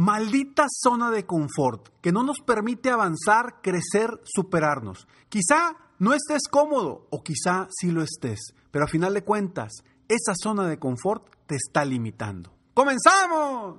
Maldita zona de confort que no nos permite avanzar, crecer, superarnos. Quizá no estés cómodo o quizá sí lo estés, pero a final de cuentas, esa zona de confort te está limitando. ¡Comenzamos!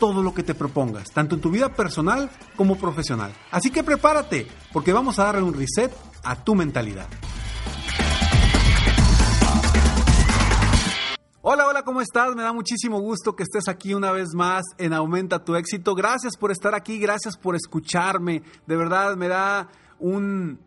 todo lo que te propongas, tanto en tu vida personal como profesional. Así que prepárate, porque vamos a darle un reset a tu mentalidad. Hola, hola, ¿cómo estás? Me da muchísimo gusto que estés aquí una vez más en Aumenta tu éxito. Gracias por estar aquí, gracias por escucharme. De verdad, me da un...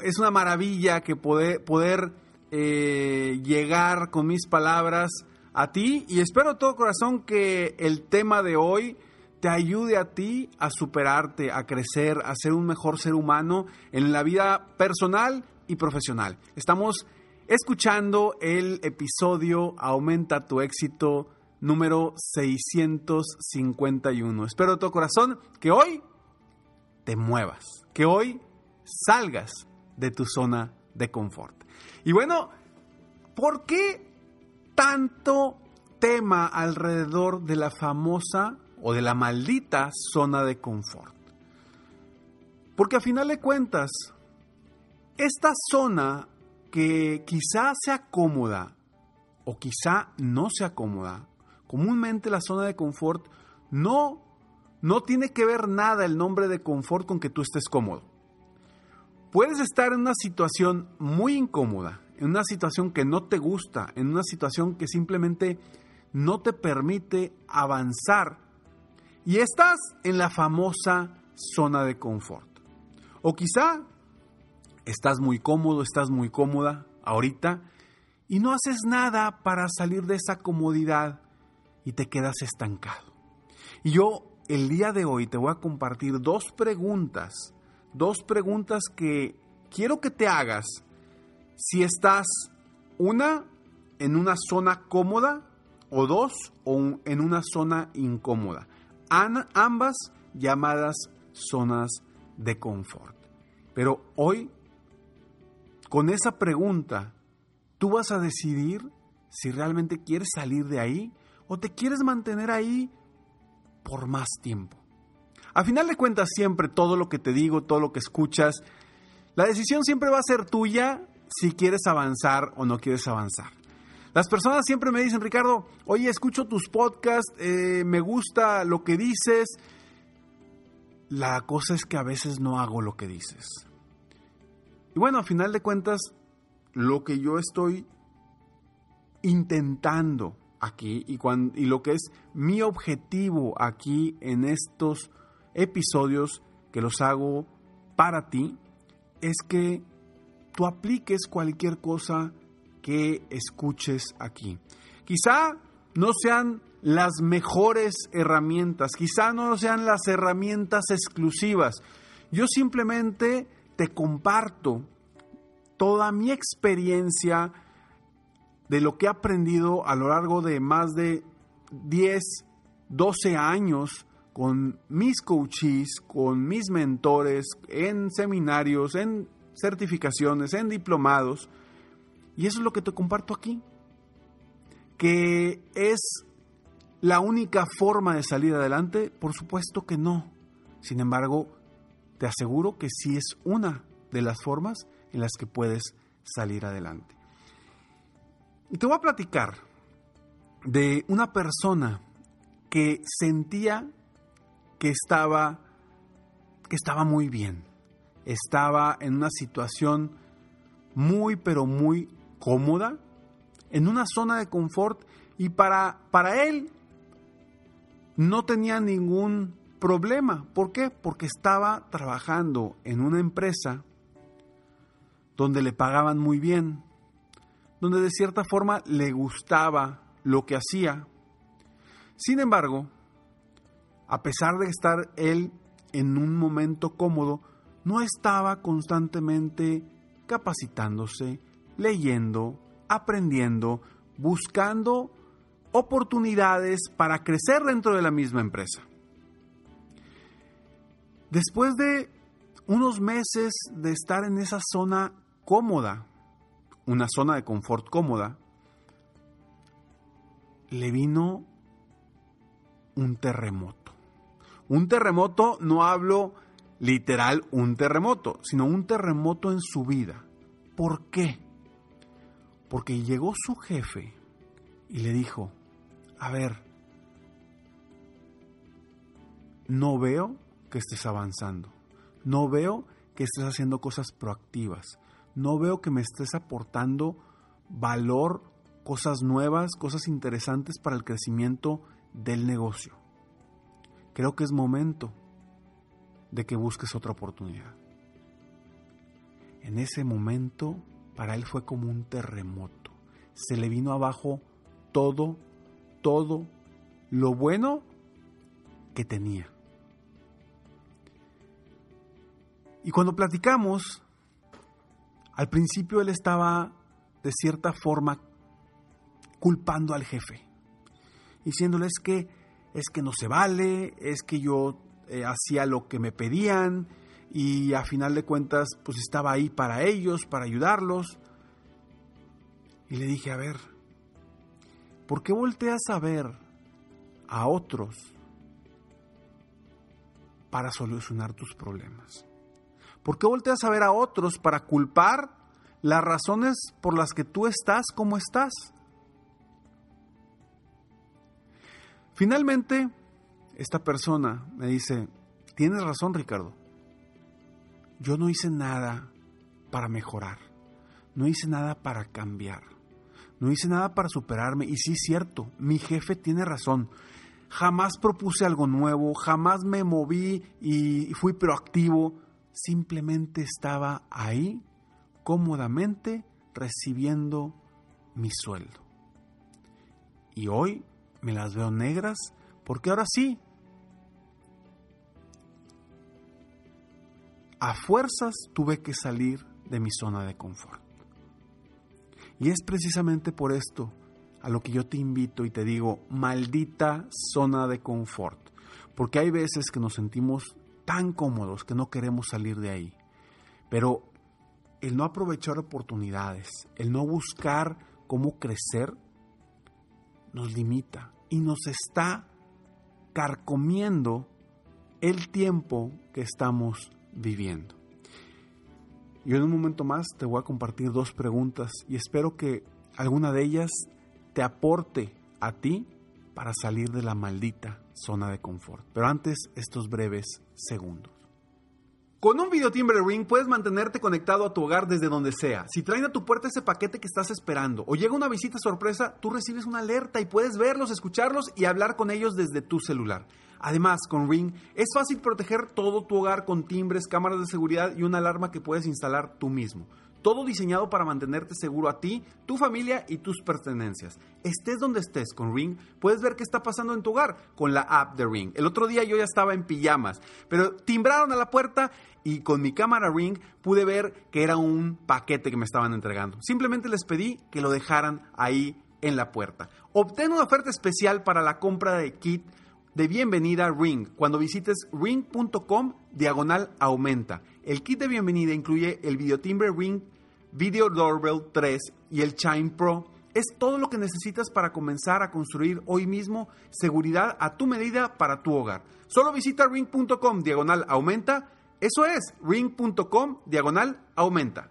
Es una maravilla que poder, poder eh, llegar con mis palabras a ti y espero todo corazón que el tema de hoy te ayude a ti a superarte, a crecer, a ser un mejor ser humano en la vida personal y profesional. Estamos escuchando el episodio Aumenta tu éxito número 651. Espero de todo corazón que hoy te muevas, que hoy salgas de tu zona de confort. Y bueno, ¿por qué tanto tema alrededor de la famosa o de la maldita zona de confort. Porque a final de cuentas, esta zona que quizá sea cómoda o quizá no sea cómoda, comúnmente la zona de confort no, no tiene que ver nada el nombre de confort con que tú estés cómodo. Puedes estar en una situación muy incómoda, en una situación que no te gusta, en una situación que simplemente no te permite avanzar y estás en la famosa zona de confort. O quizá estás muy cómodo, estás muy cómoda ahorita y no haces nada para salir de esa comodidad y te quedas estancado. Y yo el día de hoy te voy a compartir dos preguntas, dos preguntas que quiero que te hagas si estás, una, en una zona cómoda o dos, o en una zona incómoda. ambas llamadas zonas de confort. Pero hoy, con esa pregunta, tú vas a decidir si realmente quieres salir de ahí o te quieres mantener ahí por más tiempo. A final de cuentas, siempre todo lo que te digo, todo lo que escuchas, la decisión siempre va a ser tuya si quieres avanzar o no quieres avanzar. Las personas siempre me dicen, Ricardo, oye, escucho tus podcasts, eh, me gusta lo que dices. La cosa es que a veces no hago lo que dices. Y bueno, a final de cuentas, lo que yo estoy intentando aquí y, y lo que es mi objetivo aquí en estos episodios que los hago para ti, es que tú apliques cualquier cosa que escuches aquí. Quizá no sean las mejores herramientas, quizá no sean las herramientas exclusivas. Yo simplemente te comparto toda mi experiencia de lo que he aprendido a lo largo de más de 10, 12 años con mis coaches, con mis mentores, en seminarios, en certificaciones, en diplomados. Y eso es lo que te comparto aquí. ¿Que es la única forma de salir adelante? Por supuesto que no. Sin embargo, te aseguro que sí es una de las formas en las que puedes salir adelante. Y te voy a platicar de una persona que sentía que estaba, que estaba muy bien. Estaba en una situación muy, pero muy cómoda, en una zona de confort y para, para él no tenía ningún problema. ¿Por qué? Porque estaba trabajando en una empresa donde le pagaban muy bien, donde de cierta forma le gustaba lo que hacía. Sin embargo, a pesar de estar él en un momento cómodo, no estaba constantemente capacitándose, leyendo, aprendiendo, buscando oportunidades para crecer dentro de la misma empresa. Después de unos meses de estar en esa zona cómoda, una zona de confort cómoda, le vino un terremoto. Un terremoto, no hablo literal un terremoto, sino un terremoto en su vida. ¿Por qué? Porque llegó su jefe y le dijo, a ver, no veo que estés avanzando, no veo que estés haciendo cosas proactivas, no veo que me estés aportando valor, cosas nuevas, cosas interesantes para el crecimiento del negocio. Creo que es momento de que busques otra oportunidad. En ese momento, para él fue como un terremoto. Se le vino abajo todo todo lo bueno que tenía. Y cuando platicamos, al principio él estaba de cierta forma culpando al jefe, diciéndole es que es que no se vale, es que yo eh, hacía lo que me pedían y a final de cuentas pues estaba ahí para ellos, para ayudarlos. Y le dije, a ver, ¿Por qué volteas a ver a otros para solucionar tus problemas? ¿Por qué volteas a ver a otros para culpar las razones por las que tú estás como estás? Finalmente, esta persona me dice, tienes razón Ricardo, yo no hice nada para mejorar, no hice nada para cambiar. No hice nada para superarme y sí es cierto, mi jefe tiene razón. Jamás propuse algo nuevo, jamás me moví y fui proactivo. Simplemente estaba ahí cómodamente recibiendo mi sueldo. Y hoy me las veo negras porque ahora sí, a fuerzas tuve que salir de mi zona de confort. Y es precisamente por esto a lo que yo te invito y te digo, maldita zona de confort. Porque hay veces que nos sentimos tan cómodos que no queremos salir de ahí. Pero el no aprovechar oportunidades, el no buscar cómo crecer, nos limita y nos está carcomiendo el tiempo que estamos viviendo. Yo en un momento más te voy a compartir dos preguntas y espero que alguna de ellas te aporte a ti para salir de la maldita zona de confort. Pero antes, estos breves segundos. Con un video timbre Ring puedes mantenerte conectado a tu hogar desde donde sea. Si traen a tu puerta ese paquete que estás esperando o llega una visita sorpresa, tú recibes una alerta y puedes verlos, escucharlos y hablar con ellos desde tu celular. Además, con Ring es fácil proteger todo tu hogar con timbres, cámaras de seguridad y una alarma que puedes instalar tú mismo. Todo diseñado para mantenerte seguro a ti, tu familia y tus pertenencias. Estés donde estés con Ring, puedes ver qué está pasando en tu hogar con la app de Ring. El otro día yo ya estaba en pijamas, pero timbraron a la puerta y con mi cámara Ring pude ver que era un paquete que me estaban entregando. Simplemente les pedí que lo dejaran ahí en la puerta. Obtén una oferta especial para la compra de kit de bienvenida Ring cuando visites ring.com diagonal aumenta. El kit de bienvenida incluye el videotimbre Ring Video Doorbell 3 y el Chime Pro. Es todo lo que necesitas para comenzar a construir hoy mismo seguridad a tu medida para tu hogar. Solo visita ring.com diagonal aumenta. Eso es ring.com diagonal aumenta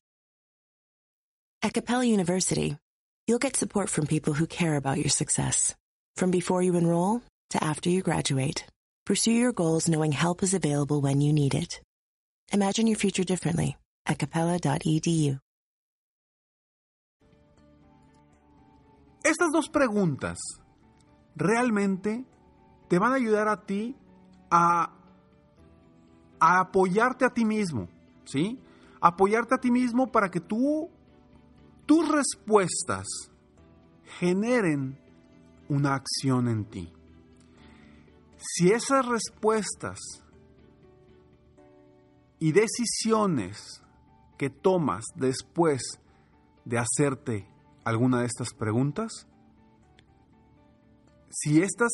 At Capella University, you'll get support from people who care about your success. From before you enroll to after you graduate, pursue your goals knowing help is available when you need it. Imagine your future differently at capella.edu. Estas dos preguntas realmente te van a ayudar a ti a, a apoyarte a ti mismo, ¿sí? Apoyarte a ti mismo para que tú tus respuestas generen una acción en ti. Si esas respuestas y decisiones que tomas después de hacerte alguna de estas preguntas, si estas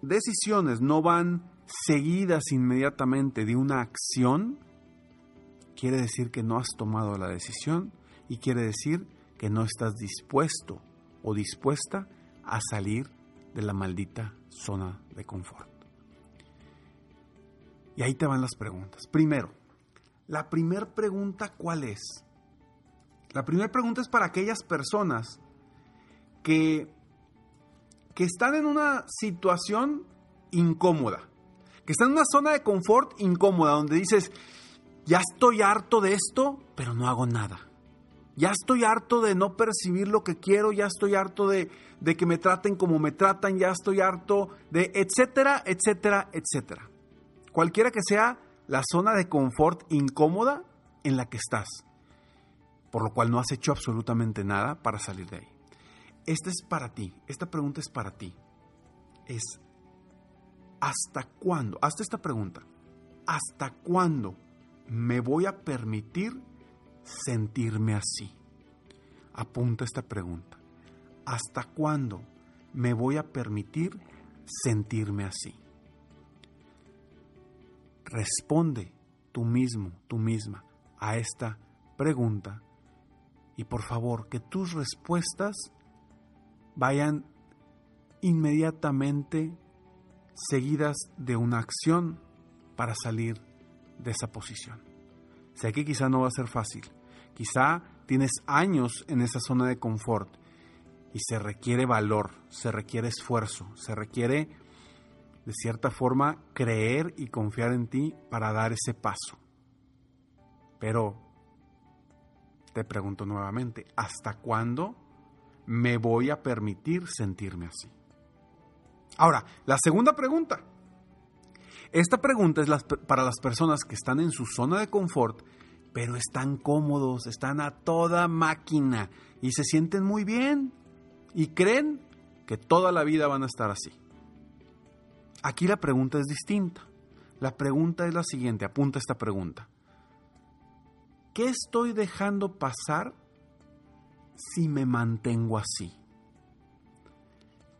decisiones no van seguidas inmediatamente de una acción, quiere decir que no has tomado la decisión y quiere decir que no estás dispuesto o dispuesta a salir de la maldita zona de confort. Y ahí te van las preguntas. Primero, la primera pregunta, ¿cuál es? La primera pregunta es para aquellas personas que, que están en una situación incómoda, que están en una zona de confort incómoda, donde dices, ya estoy harto de esto, pero no hago nada. Ya estoy harto de no percibir lo que quiero, ya estoy harto de, de, que me traten como me tratan, ya estoy harto de etcétera, etcétera, etcétera. Cualquiera que sea la zona de confort incómoda en la que estás, por lo cual no has hecho absolutamente nada para salir de ahí. Esta es para ti, esta pregunta es para ti. Es, ¿hasta cuándo? Hazte esta pregunta. ¿Hasta cuándo me voy a permitir sentirme así? Apunta esta pregunta. ¿Hasta cuándo me voy a permitir sentirme así? Responde tú mismo, tú misma a esta pregunta y por favor que tus respuestas vayan inmediatamente seguidas de una acción para salir de esa posición. Sé que quizá no va a ser fácil, quizá tienes años en esa zona de confort y se requiere valor, se requiere esfuerzo, se requiere de cierta forma creer y confiar en ti para dar ese paso. Pero te pregunto nuevamente, ¿hasta cuándo me voy a permitir sentirme así? Ahora, la segunda pregunta. Esta pregunta es para las personas que están en su zona de confort, pero están cómodos, están a toda máquina y se sienten muy bien y creen que toda la vida van a estar así. Aquí la pregunta es distinta. La pregunta es la siguiente, apunta esta pregunta. ¿Qué estoy dejando pasar si me mantengo así?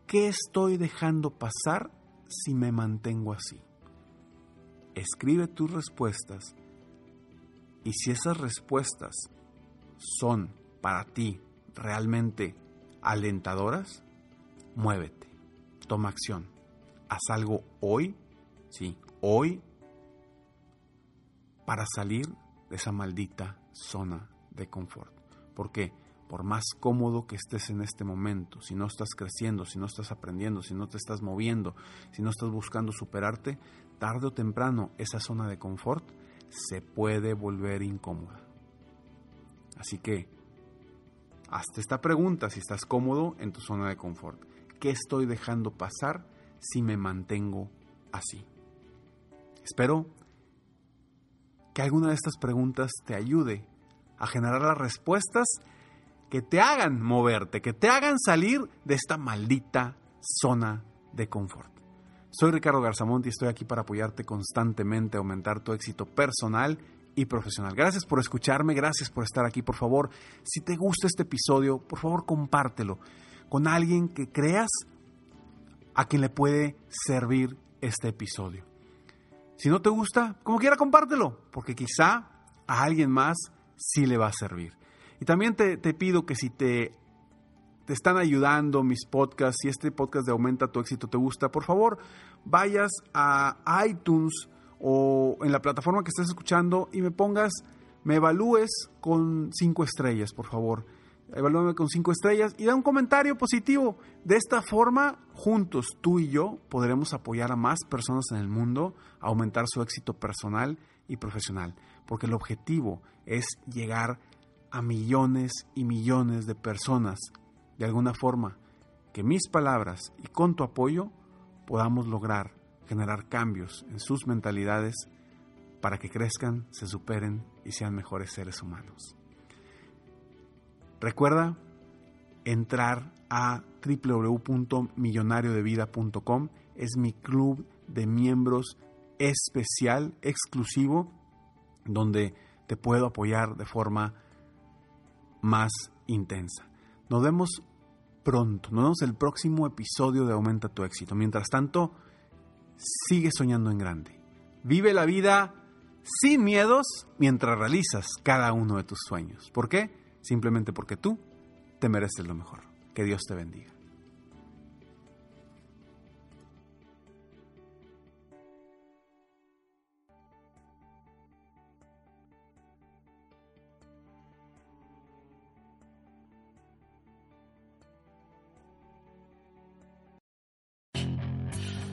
¿Qué estoy dejando pasar si me mantengo así? Escribe tus respuestas y si esas respuestas son para ti realmente alentadoras, muévete, toma acción, haz algo hoy, sí, hoy, para salir de esa maldita zona de confort. Porque por más cómodo que estés en este momento, si no estás creciendo, si no estás aprendiendo, si no te estás moviendo, si no estás buscando superarte, tarde o temprano esa zona de confort se puede volver incómoda. Así que, hazte esta pregunta si estás cómodo en tu zona de confort. ¿Qué estoy dejando pasar si me mantengo así? Espero que alguna de estas preguntas te ayude a generar las respuestas que te hagan moverte, que te hagan salir de esta maldita zona de confort. Soy Ricardo Garzamont y estoy aquí para apoyarte constantemente a aumentar tu éxito personal y profesional. Gracias por escucharme, gracias por estar aquí. Por favor, si te gusta este episodio, por favor compártelo con alguien que creas a quien le puede servir este episodio. Si no te gusta, como quiera compártelo, porque quizá a alguien más sí le va a servir. Y también te, pido que si te, te están ayudando mis podcasts, si este podcast de Aumenta tu éxito te gusta, por favor vayas a iTunes o en la plataforma que estés escuchando y me pongas, me evalúes con cinco estrellas, por favor. Evalúame con cinco estrellas y da un comentario positivo. De esta forma, juntos, tú y yo, podremos apoyar a más personas en el mundo a aumentar su éxito personal y profesional. Porque el objetivo es llegar a millones y millones de personas de alguna forma que mis palabras y con tu apoyo podamos lograr generar cambios en sus mentalidades para que crezcan, se superen y sean mejores seres humanos. Recuerda entrar a www.millonariodevida.com. Es mi club de miembros especial, exclusivo, donde te puedo apoyar de forma más intensa. Nos vemos pronto, nos vemos el próximo episodio de Aumenta tu éxito. Mientras tanto, sigue soñando en grande. Vive la vida sin miedos mientras realizas cada uno de tus sueños. ¿Por qué? Simplemente porque tú te mereces lo mejor. Que Dios te bendiga.